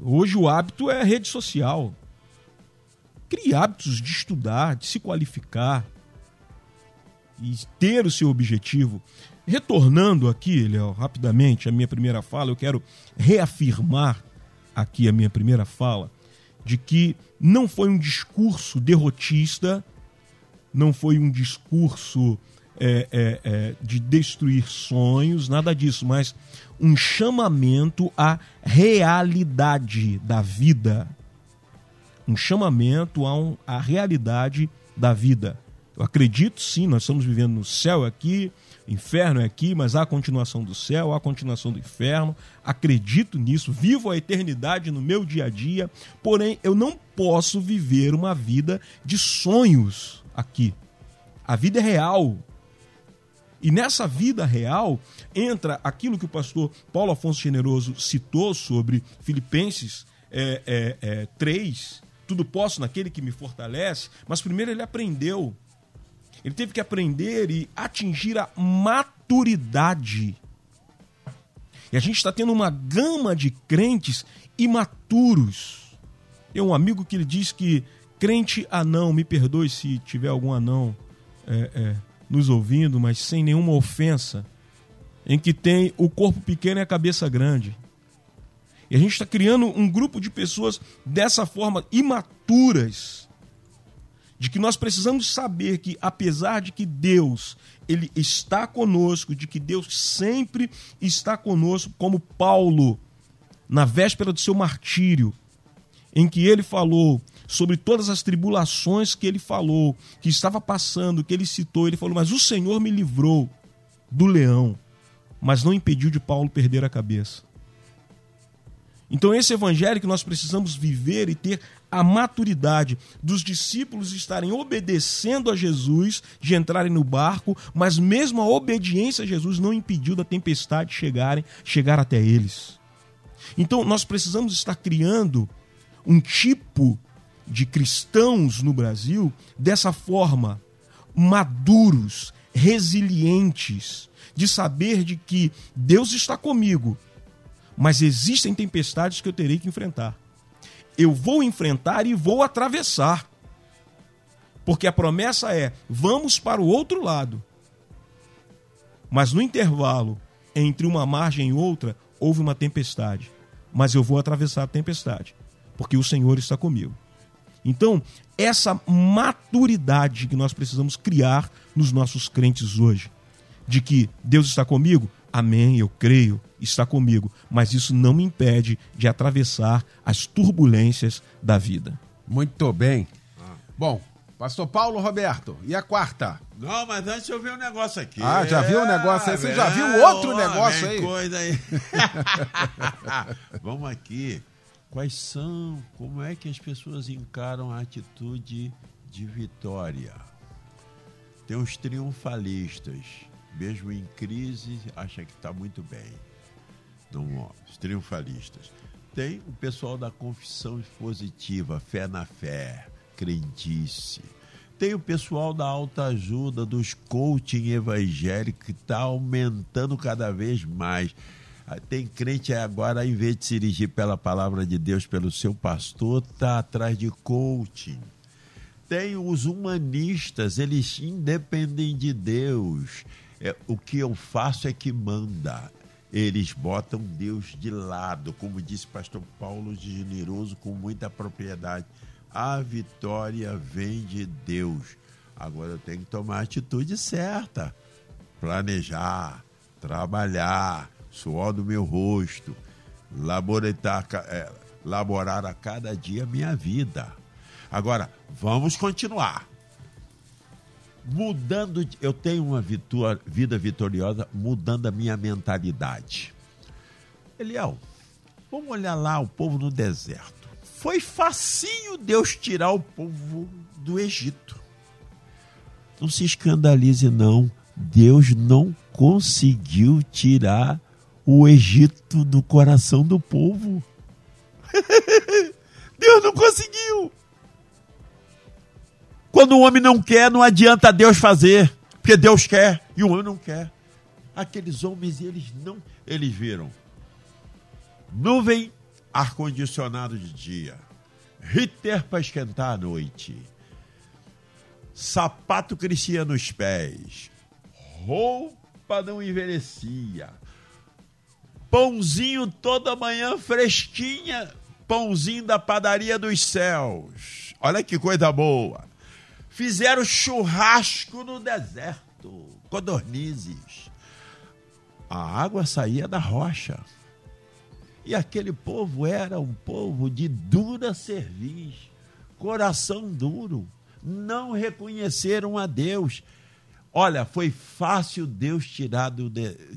Hoje o hábito é a rede social. Crie hábitos de estudar, de se qualificar e ter o seu objetivo. Retornando aqui, Léo, rapidamente, a minha primeira fala, eu quero reafirmar aqui a minha primeira fala, de que não foi um discurso derrotista, não foi um discurso é, é, é, de destruir sonhos, nada disso, mas um chamamento à realidade da vida. Um chamamento à, um, à realidade da vida. Eu acredito sim, nós estamos vivendo no céu aqui, inferno é aqui, mas há a continuação do céu, há a continuação do inferno. Acredito nisso, vivo a eternidade no meu dia a dia, porém eu não posso viver uma vida de sonhos aqui. A vida é real, e nessa vida real entra aquilo que o pastor Paulo Afonso Generoso citou sobre Filipenses é, é, é, 3, tudo posso naquele que me fortalece, mas primeiro ele aprendeu. Ele teve que aprender e atingir a maturidade. E a gente está tendo uma gama de crentes imaturos. Tem um amigo que ele diz que crente anão, me perdoe se tiver algum anão é, é, nos ouvindo, mas sem nenhuma ofensa, em que tem o corpo pequeno e a cabeça grande. E a gente está criando um grupo de pessoas dessa forma, imaturas, de que nós precisamos saber que, apesar de que Deus ele está conosco, de que Deus sempre está conosco, como Paulo, na véspera do seu martírio, em que ele falou sobre todas as tribulações que ele falou, que estava passando, que ele citou. Ele falou: Mas o Senhor me livrou do leão, mas não impediu de Paulo perder a cabeça. Então, esse evangelho que nós precisamos viver e ter a maturidade dos discípulos estarem obedecendo a Jesus, de entrarem no barco, mas mesmo a obediência a Jesus não impediu da tempestade chegarem, chegar até eles. Então, nós precisamos estar criando um tipo de cristãos no Brasil dessa forma, maduros, resilientes, de saber de que Deus está comigo, mas existem tempestades que eu terei que enfrentar. Eu vou enfrentar e vou atravessar. Porque a promessa é: vamos para o outro lado. Mas no intervalo entre uma margem e outra, houve uma tempestade. Mas eu vou atravessar a tempestade, porque o Senhor está comigo. Então, essa maturidade que nós precisamos criar nos nossos crentes hoje, de que Deus está comigo, amém, eu creio, está comigo, mas isso não me impede de atravessar as turbulências da vida. Muito bem. Bom, Pastor Paulo Roberto, e a quarta? Não, mas antes eu vi um negócio aqui. Ah, já viu o um negócio aí? Você é, já viu outro oh, negócio aí? Coisa aí. [laughs] Vamos aqui. Quais são, como é que as pessoas encaram a atitude de vitória? Tem os triunfalistas, mesmo em crise, acha que está muito bem. Ó, os triunfalistas. Tem o pessoal da confissão positiva, fé na fé, crendice. Tem o pessoal da alta ajuda, dos coaching evangélico, que está aumentando cada vez mais. Ah, tem crente agora, em vez de se dirigir pela palavra de Deus, pelo seu pastor, está atrás de coaching. Tem os humanistas, eles independem de Deus. É, o que eu faço é que manda. Eles botam Deus de lado, como disse pastor Paulo de Generoso, com muita propriedade. A vitória vem de Deus. Agora eu tenho que tomar a atitude certa. Planejar, trabalhar, suor do meu rosto, laboretar, é, laborar a cada dia minha vida. Agora, vamos continuar. Mudando, eu tenho uma vitor, vida vitoriosa mudando a minha mentalidade. Eliel, vamos olhar lá o povo no deserto. Foi facinho Deus tirar o povo do Egito. Não se escandalize, não. Deus não conseguiu tirar o Egito do coração do povo. [laughs] Deus não conseguiu. Quando o homem não quer, não adianta Deus fazer, porque Deus quer e o homem não quer. Aqueles homens, eles não, eles viram nuvem, ar-condicionado de dia, heater para esquentar à noite, sapato crescia nos pés, roupa não envelhecia, pãozinho toda manhã fresquinha, pãozinho da padaria dos céus. Olha que coisa boa. Fizeram churrasco no deserto, codornizes. A água saía da rocha. E aquele povo era um povo de dura cerviz, coração duro. Não reconheceram a Deus. Olha, foi fácil Deus tirar, do,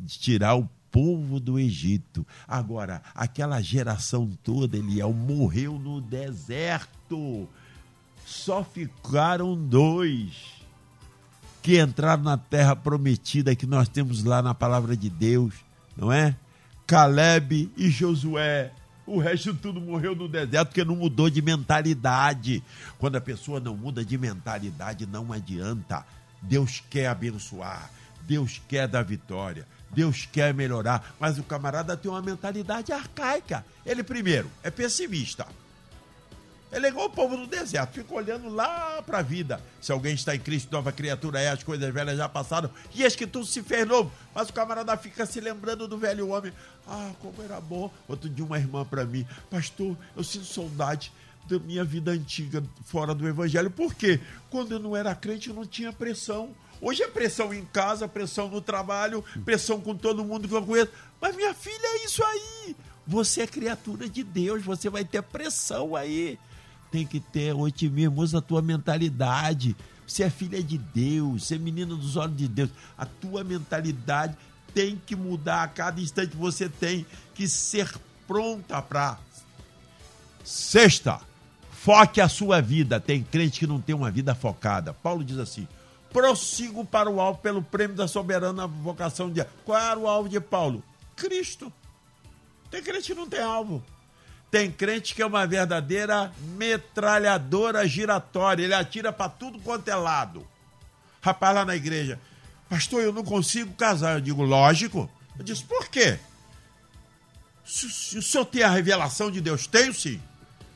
tirar o povo do Egito. Agora, aquela geração toda, Eliel, morreu no deserto. Só ficaram dois que entraram na terra prometida que nós temos lá na palavra de Deus, não é? Caleb e Josué. O resto tudo morreu no deserto porque não mudou de mentalidade. Quando a pessoa não muda de mentalidade, não adianta. Deus quer abençoar, Deus quer dar vitória. Deus quer melhorar, mas o camarada tem uma mentalidade arcaica. Ele, primeiro, é pessimista. Ele é igual o povo do deserto, fica olhando lá para a vida. Se alguém está em Cristo, nova criatura é, as coisas velhas já passaram, e as que tudo se fez novo. Mas o camarada fica se lembrando do velho homem. Ah, como era bom. Outro dia, uma irmã para mim, pastor, eu sinto saudade da minha vida antiga fora do evangelho. Por quê? Quando eu não era crente, eu não tinha pressão. Hoje é pressão em casa, pressão no trabalho, pressão com todo mundo que eu conheço. Mas minha filha, é isso aí. Você é criatura de Deus, você vai ter pressão aí. Tem que ter otimismo, usa a tua mentalidade. Você é filha de Deus, você é menina dos olhos de Deus. A tua mentalidade tem que mudar a cada instante. Você tem que ser pronta para. Sexta, foque a sua vida. Tem crente que não tem uma vida focada. Paulo diz assim: prossigo para o alvo pelo prêmio da soberana vocação de. Qual era o alvo de Paulo? Cristo. Tem crente que não tem alvo. Tem crente que é uma verdadeira metralhadora giratória. Ele atira para tudo quanto é lado. Rapaz, lá na igreja, pastor, eu não consigo casar. Eu digo, lógico. Eu disse, por quê? Se, se o senhor tem a revelação de Deus, tenho sim.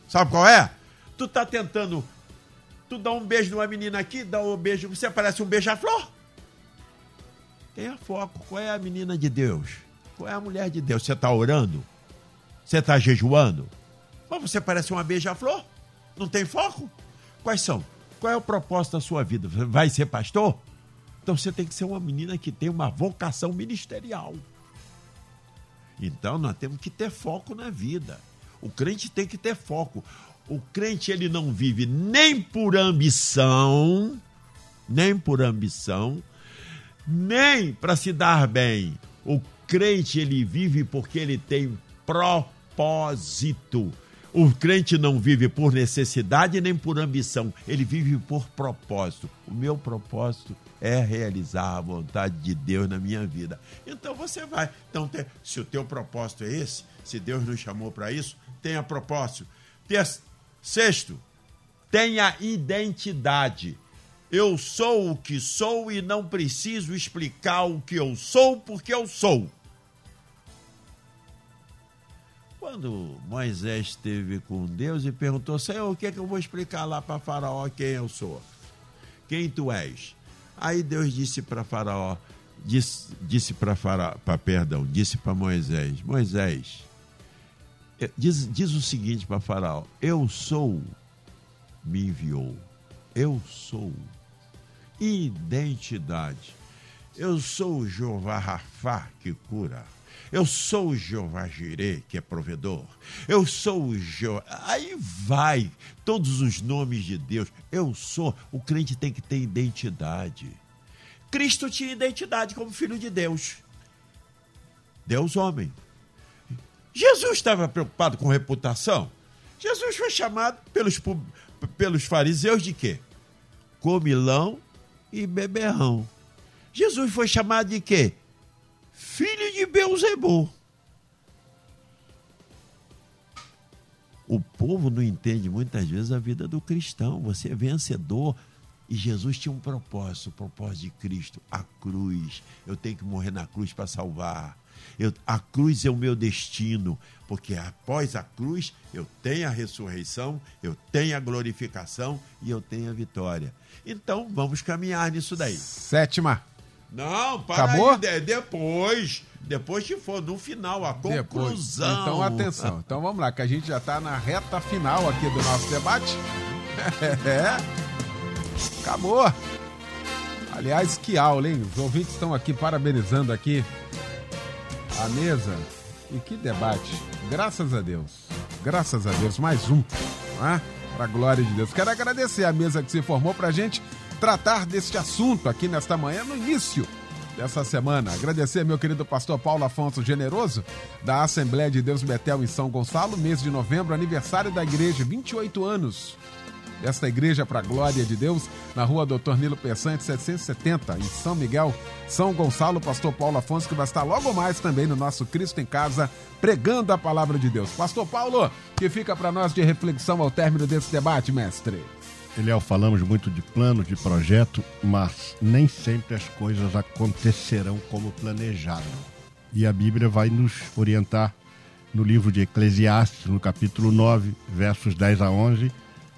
Sabe qual é? Tu tá tentando Tu dá um beijo numa menina aqui, dá um beijo, você parece um beija-flor. Tenha foco. Qual é a menina de Deus? Qual é a mulher de Deus? Você está orando? Você está jejuando? Mas você parece uma beija-flor? Não tem foco? Quais são? Qual é o propósito da sua vida? Vai ser pastor? Então você tem que ser uma menina que tem uma vocação ministerial. Então nós temos que ter foco na vida. O crente tem que ter foco o crente ele não vive nem por ambição, nem por ambição, nem para se dar bem. O crente ele vive porque ele tem propósito. O crente não vive por necessidade nem por ambição, ele vive por propósito. O meu propósito é realizar a vontade de Deus na minha vida. Então você vai. Então, se o teu propósito é esse, se Deus nos chamou para isso, tenha propósito. Sexto, tenha identidade. Eu sou o que sou e não preciso explicar o que eu sou porque eu sou. Quando Moisés esteve com Deus e perguntou: Senhor, o que é que eu vou explicar lá para Faraó quem eu sou? Quem tu és? Aí Deus disse para Faraó, disse, disse para Faraó, perdão, disse para Moisés: Moisés, diz, diz o seguinte para Faraó: Eu sou, me enviou. Eu sou. Identidade. Eu sou Jeová Rafá que cura. Eu sou Jeová Jirê, que é provedor. Eu sou Jeová. Aí vai, todos os nomes de Deus. Eu sou. O crente tem que ter identidade. Cristo tinha identidade como filho de Deus. Deus homem. Jesus estava preocupado com reputação. Jesus foi chamado pelos, pelos fariseus de quê? Comilão e beberrão. Jesus foi chamado de quê? filho de Beuzebu. O povo não entende muitas vezes a vida do cristão. Você é vencedor. E Jesus tinha um propósito, o propósito de Cristo, a cruz. Eu tenho que morrer na cruz para salvar. Eu, a cruz é o meu destino, porque após a cruz eu tenho a ressurreição, eu tenho a glorificação e eu tenho a vitória. Então vamos caminhar nisso daí. Sétima. Não, para Acabou? aí, depois. Depois que for no final, a conclusão. Depois. Então, atenção. Então vamos lá, que a gente já está na reta final aqui do nosso debate. [laughs] É. Acabou. Aliás, que aula, hein? Os ouvintes estão aqui parabenizando aqui a mesa. E que debate. Graças a Deus. Graças a Deus. Mais um. Não é? Para a glória de Deus. Quero agradecer a mesa que se formou para gente tratar deste assunto aqui nesta manhã, no início dessa semana. Agradecer meu querido pastor Paulo Afonso Generoso, da Assembleia de Deus Betel em São Gonçalo, mês de novembro, aniversário da igreja, 28 anos. Desta igreja para a glória de Deus, na rua Doutor Nilo Peçante, 770, em São Miguel, São Gonçalo, pastor Paulo Afonso, que vai estar logo mais também no nosso Cristo em Casa, pregando a palavra de Deus. Pastor Paulo, que fica para nós de reflexão ao término desse debate, mestre. Eliel, falamos muito de plano, de projeto, mas nem sempre as coisas acontecerão como planejado. E a Bíblia vai nos orientar no livro de Eclesiastes, no capítulo 9, versos 10 a 11,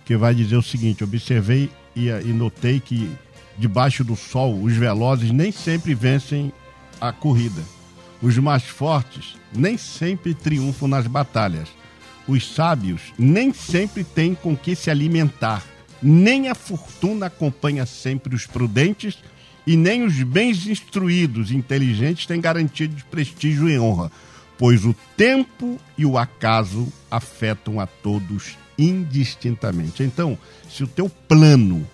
que vai dizer o seguinte: Observei e, e notei que debaixo do sol os velozes nem sempre vencem a corrida. Os mais fortes nem sempre triunfam nas batalhas. Os sábios nem sempre têm com que se alimentar nem a fortuna acompanha sempre os prudentes, e nem os bens instruídos e inteligentes têm garantia de prestígio e honra, pois o tempo e o acaso afetam a todos indistintamente. Então, se o teu plano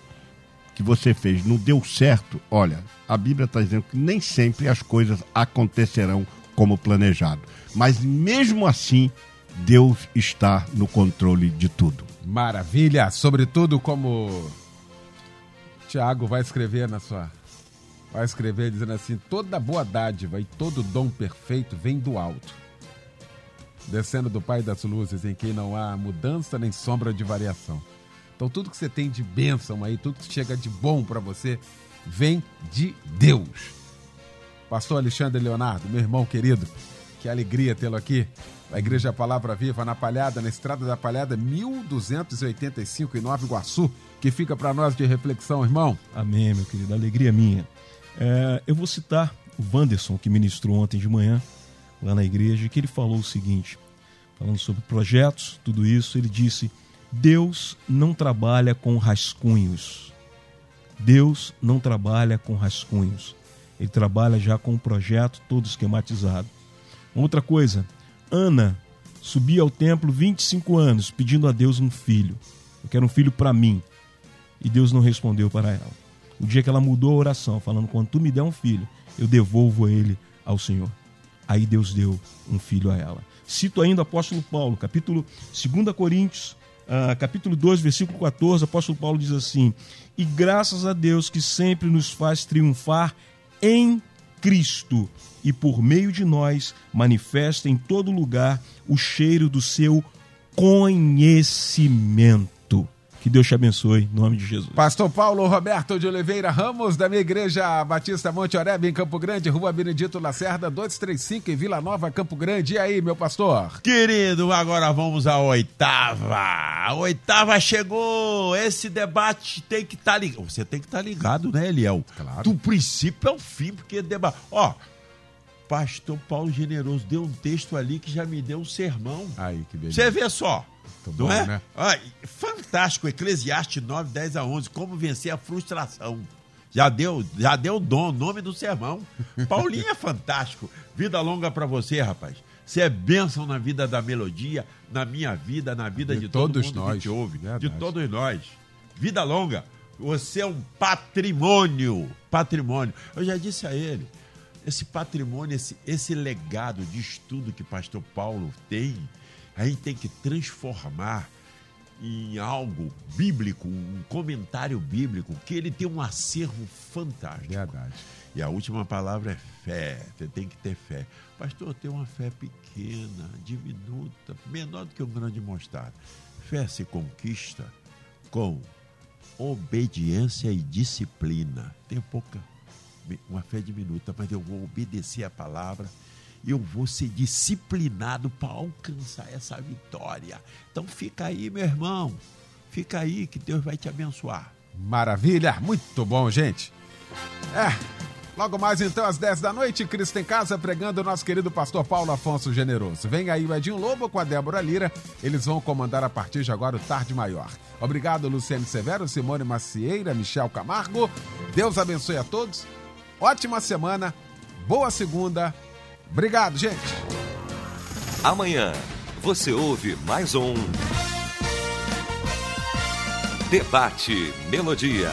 que você fez não deu certo, olha, a Bíblia está dizendo que nem sempre as coisas acontecerão como planejado. Mas mesmo assim, Deus está no controle de tudo. Maravilha! Sobretudo como Tiago vai escrever na sua. Vai escrever dizendo assim: toda boa dádiva e todo dom perfeito vem do alto, descendo do Pai das luzes, em quem não há mudança nem sombra de variação. Então, tudo que você tem de bênção aí, tudo que chega de bom para você, vem de Deus. Pastor Alexandre Leonardo, meu irmão querido, que alegria tê-lo aqui a Igreja Palavra Viva na Palhada, na Estrada da Palhada, 1285 em Nova Iguaçu, que fica para nós de reflexão, irmão. Amém, meu querido, alegria minha. É, eu vou citar o Wanderson, que ministrou ontem de manhã lá na igreja, que ele falou o seguinte, falando sobre projetos, tudo isso, ele disse: Deus não trabalha com rascunhos. Deus não trabalha com rascunhos. Ele trabalha já com um projeto todo esquematizado. Outra coisa, Ana subia ao templo 25 anos pedindo a Deus um filho. Eu quero um filho para mim. E Deus não respondeu para ela. O dia que ela mudou a oração, falando: Quando tu me der um filho, eu devolvo ele ao Senhor. Aí Deus deu um filho a ela. Cito ainda o apóstolo Paulo, capítulo 2 Coríntios, uh, capítulo 2, versículo 14, o apóstolo Paulo diz assim: E graças a Deus que sempre nos faz triunfar em Cristo e por meio de nós manifesta em todo lugar o cheiro do seu conhecimento. Que Deus te abençoe, em nome de Jesus. Pastor Paulo Roberto de Oliveira Ramos, da minha igreja Batista Monte Oreb, em Campo Grande, Rua Benedito Lacerda, 235, em Vila Nova, Campo Grande. E aí, meu pastor? Querido, agora vamos à oitava. A oitava chegou. Esse debate tem que estar tá ligado. Você tem que estar tá ligado, né, Eliel? Claro. Do princípio ao fim, porque debate. Ó, pastor Paulo Generoso deu um texto ali que já me deu um sermão. Aí, que beleza. Você vê só. Muito não é? Né? fantástico, Eclesiastes 9, 10 a 11, como vencer a frustração. Já deu, já deu dom, nome do sermão. Paulinho é fantástico. Vida longa para você, rapaz. Você é bênção na vida da melodia, na minha vida, na vida de, de todos todo nós. que te ouve. Verdade. De todos nós. Vida longa. Você é um patrimônio. Patrimônio. Eu já disse a ele, esse patrimônio, esse, esse legado de estudo que pastor Paulo tem, a gente tem que transformar em algo bíblico, um comentário bíblico, que ele tem um acervo fantástico. Verdade. E a última palavra é fé. Você tem que ter fé. Pastor, tem uma fé pequena, diminuta, menor do que um grão de mostarda. Fé se conquista com obediência e disciplina. Tenho pouca, uma fé diminuta, mas eu vou obedecer a palavra eu vou ser disciplinado para alcançar essa vitória. Então fica aí, meu irmão. Fica aí que Deus vai te abençoar. Maravilha, muito bom, gente. É, logo mais então às 10 da noite, Cristo em Casa pregando o nosso querido pastor Paulo Afonso Generoso. Vem aí o Edinho Lobo com a Débora Lira, eles vão comandar a partir de agora o Tarde Maior. Obrigado, Luciano Severo, Simone Macieira, Michel Camargo. Deus abençoe a todos. Ótima semana, boa segunda Obrigado, gente. Amanhã você ouve mais um Debate Melodia.